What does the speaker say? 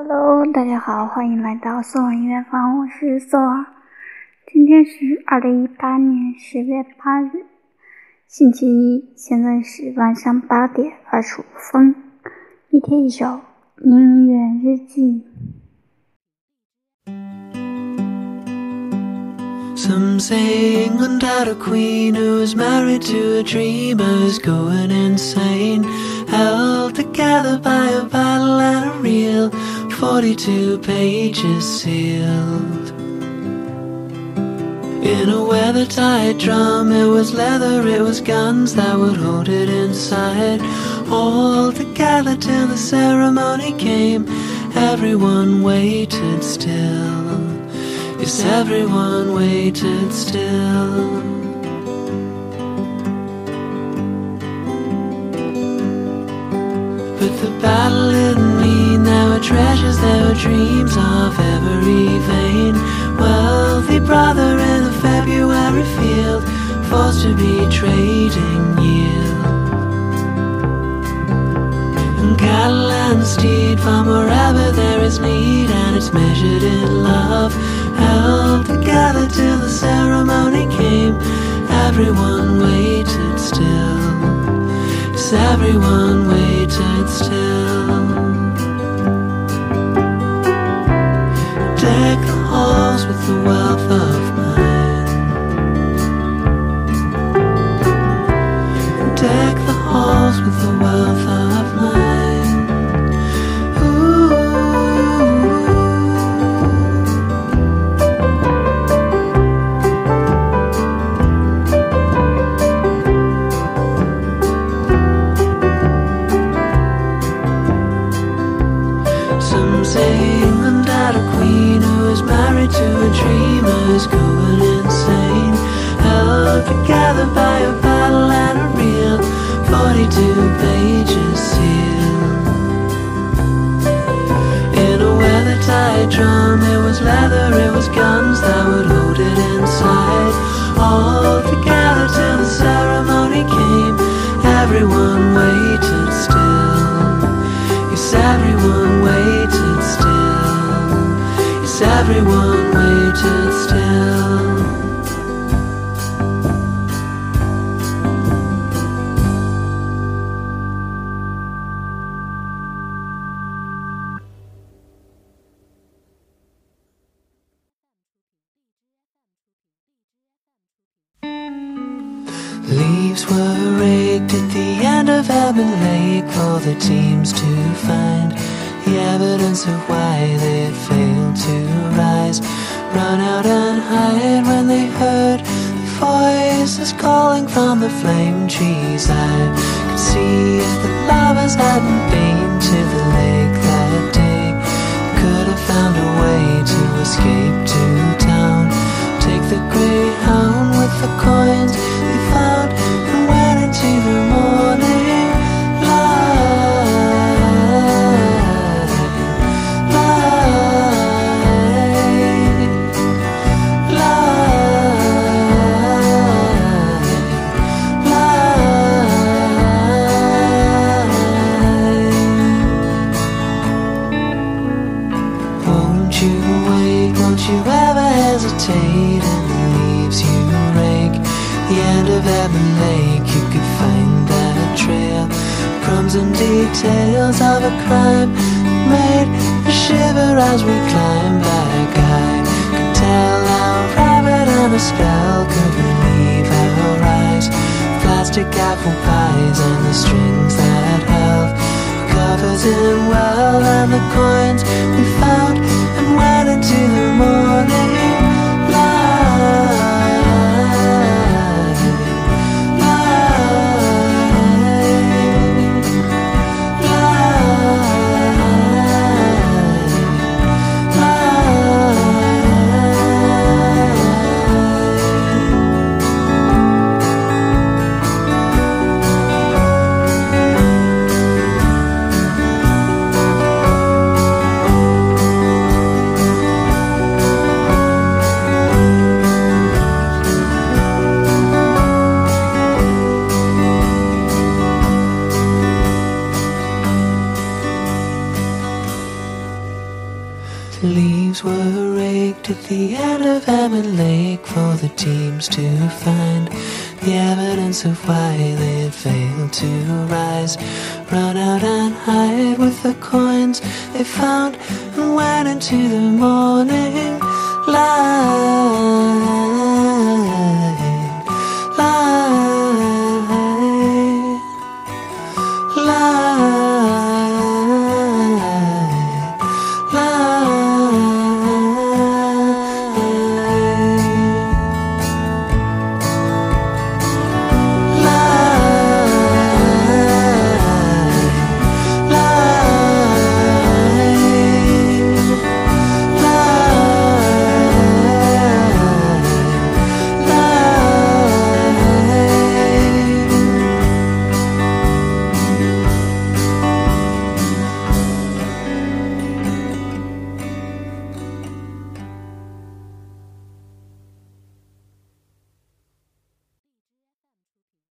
Hello，大家好，欢迎来到索尔音乐房，我是索尔。今天是二零一八年十月八日，星期一，现在是晚上八点二十五分。一天一首音乐日记。Some say England had a queen who was married to a dreamer who's going insane. Held together by a battle and a reel, 42 pages sealed. In a weather-tight drum, it was leather, it was guns that would hold it inside. All together till the ceremony came, everyone waited still. Yes, everyone waited still. But the battle were treasures, were dreams of every vein. Wealthy brother in a February field, forced to be trading yield. And cattle and steed from wherever there is need, and it's measured in love. Held together till the ceremony came, everyone waited still. Yes, everyone waited still. Deck the halls with the wealth of mine. Deck the halls with the wealth everyone waited still. Leaves were raked at the end of Ebon Lake for the teams to find the evidence of why they failed to rise. Run out and hide when they heard the voices calling from the flame trees. I could see if the lovers hadn't been to the lake that day, could have found a way to escape to the end of Ebon Lake, you could find that trail. Crumbs and details of a crime made a shiver as we climb back. I could tell how rabbit and a spell could relieve our eyes. Plastic apple pies and the strings that held covers in well and the coins we found Leaves were raked at the end of Emmett Lake for the teams to find the evidence of why they failed to rise. Run out and hide with the coins they found and went into the morning light.